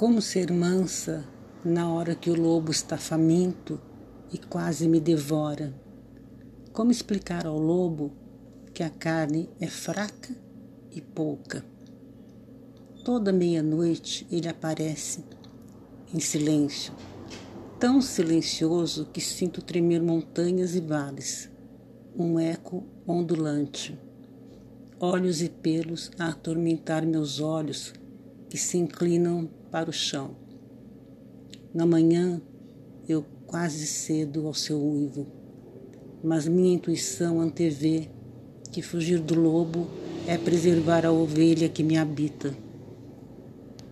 Como ser mansa na hora que o lobo está faminto e quase me devora? Como explicar ao lobo que a carne é fraca e pouca? Toda meia-noite ele aparece em silêncio, tão silencioso que sinto tremer montanhas e vales, um eco ondulante, olhos e pelos a atormentar meus olhos que se inclinam para o chão. Na manhã, eu quase cedo ao seu uivo, mas minha intuição antevê que fugir do lobo é preservar a ovelha que me habita.